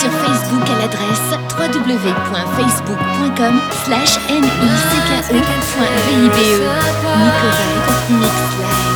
Sur Facebook à l'adresse www.facebook.com slash nicke.vibe. Nico Mix.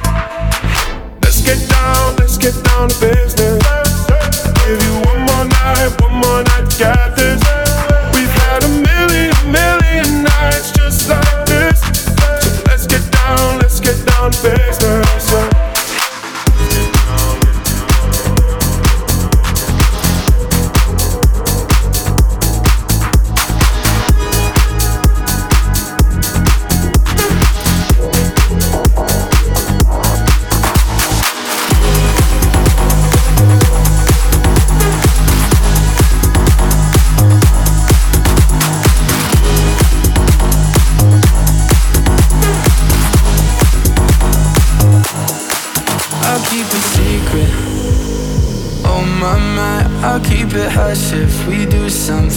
get down, let's get down to business. Give you one more night, one more night, got this.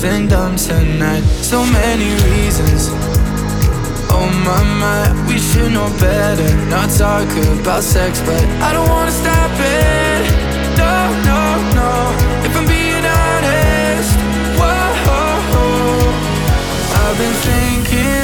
and dumb tonight. So many reasons. Oh my my, we should know better. Not talk about sex, but I don't wanna stop it. No, no, no. If I'm being honest, whoa, I've been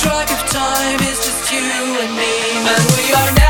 track of time, is just you and me, and we are now.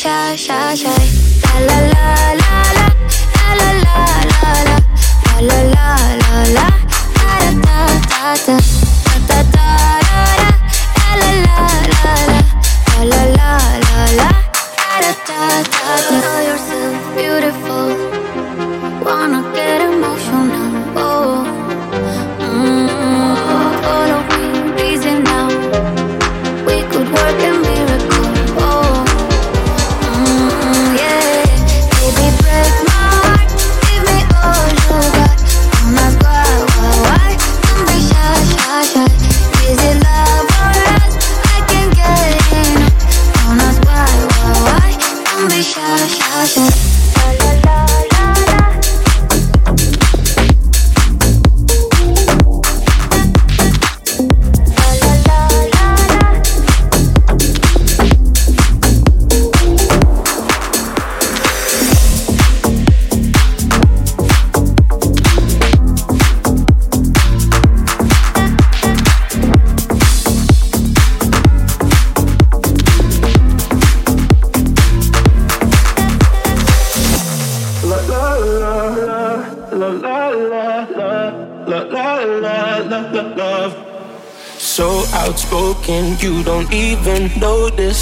shy, shy, shy.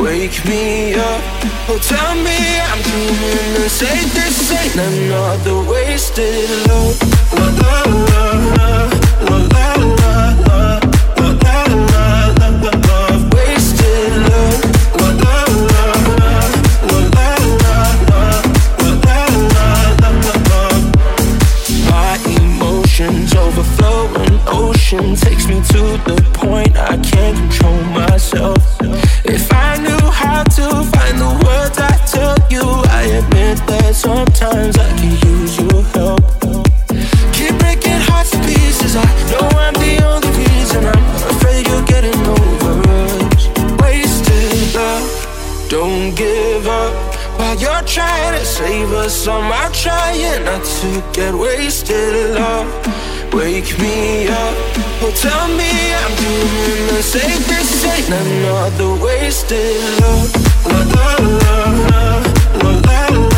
wake me up. Oh, tell me I'm dreaming and say this ain't another wasted love. love, love, love, love, love, love. ocean takes me to the point I can't control myself. If How to find the words I tell you, I admit that sometimes I can use your help. Keep breaking hearts to pieces. I know I'm the only reason. I'm afraid you're getting over us. Wasted love, don't give up. While you're trying to save us, I'm trying not to get wasted love wake me up. Oh, tell me I'm doing the safest. Ain't another wasted love. love, love, love, love, love, love, love.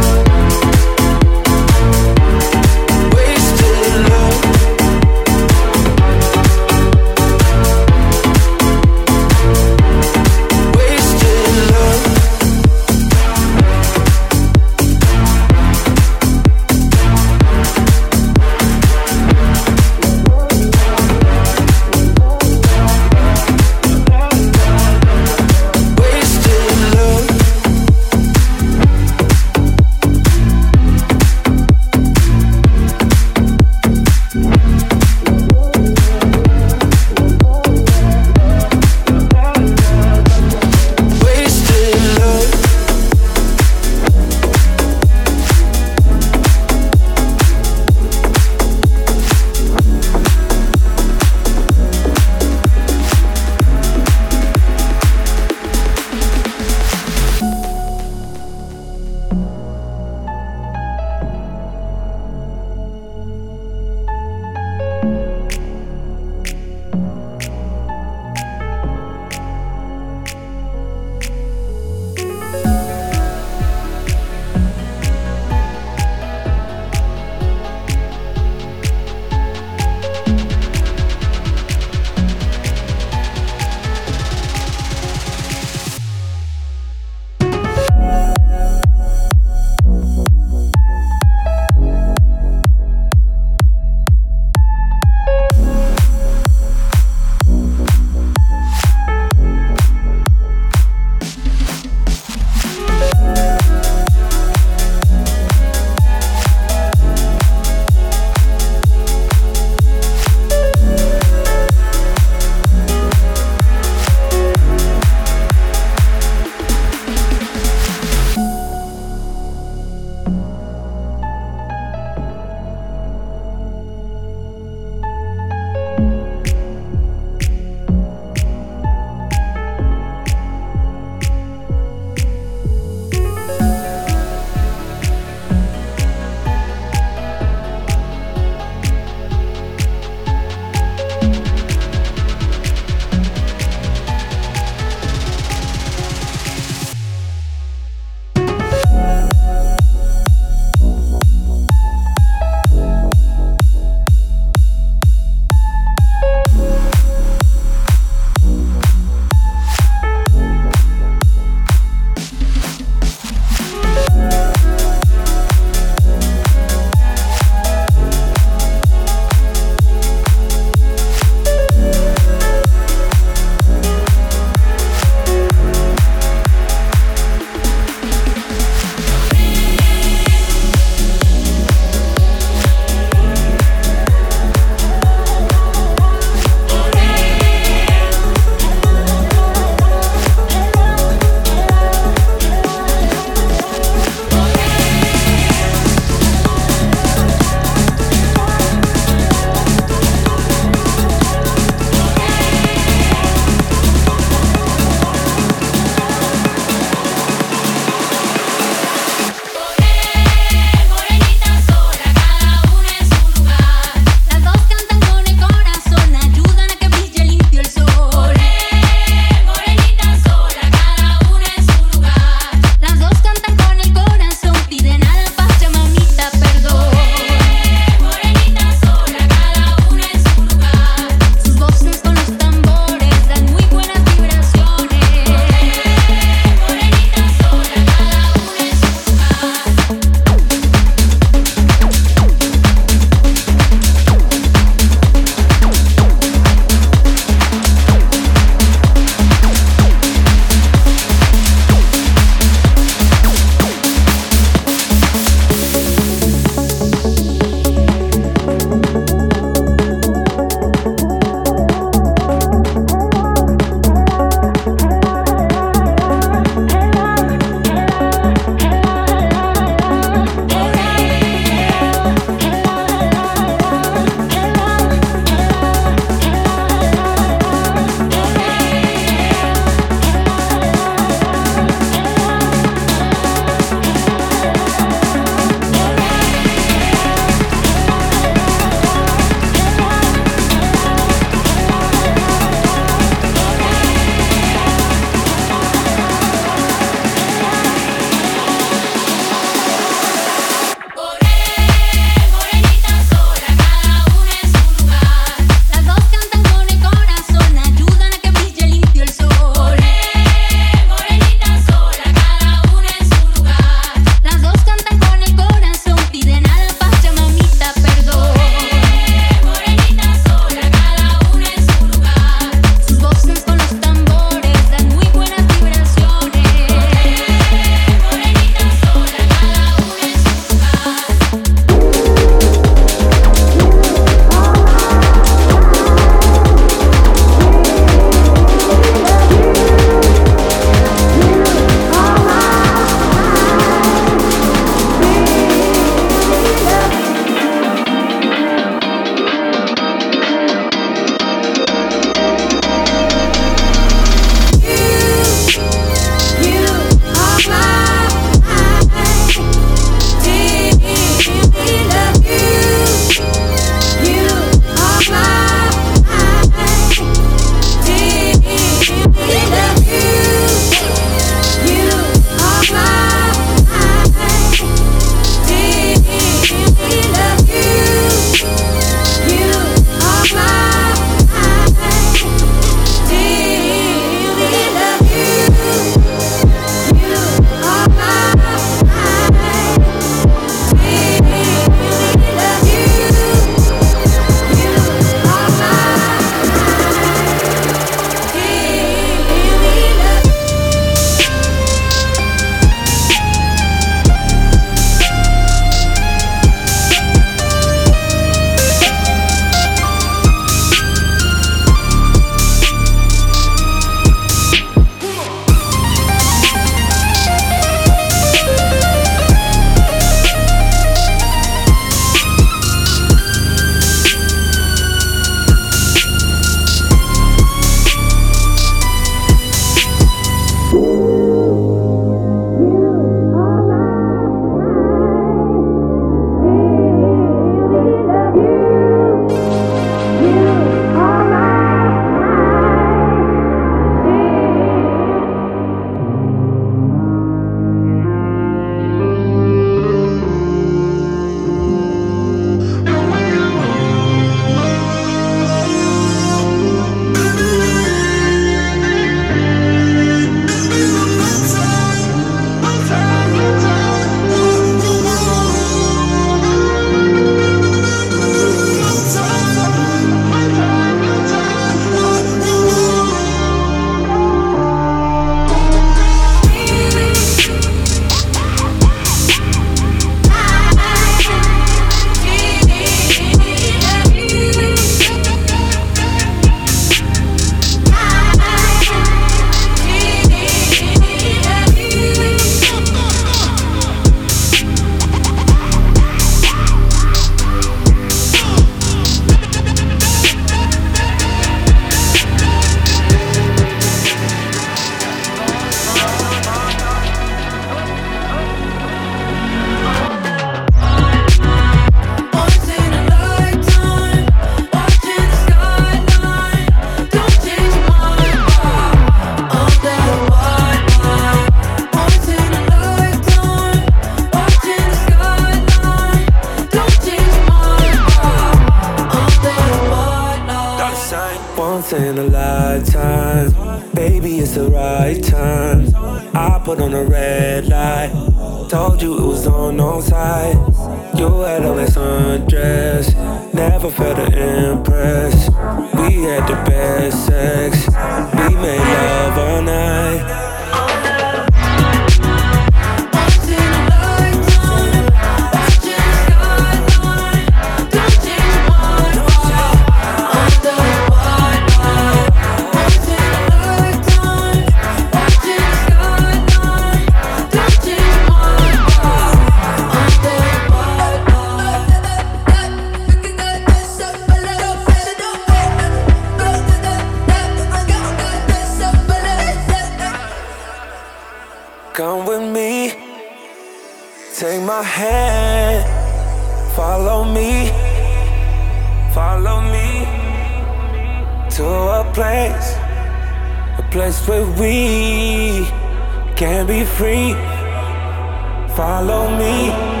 Me.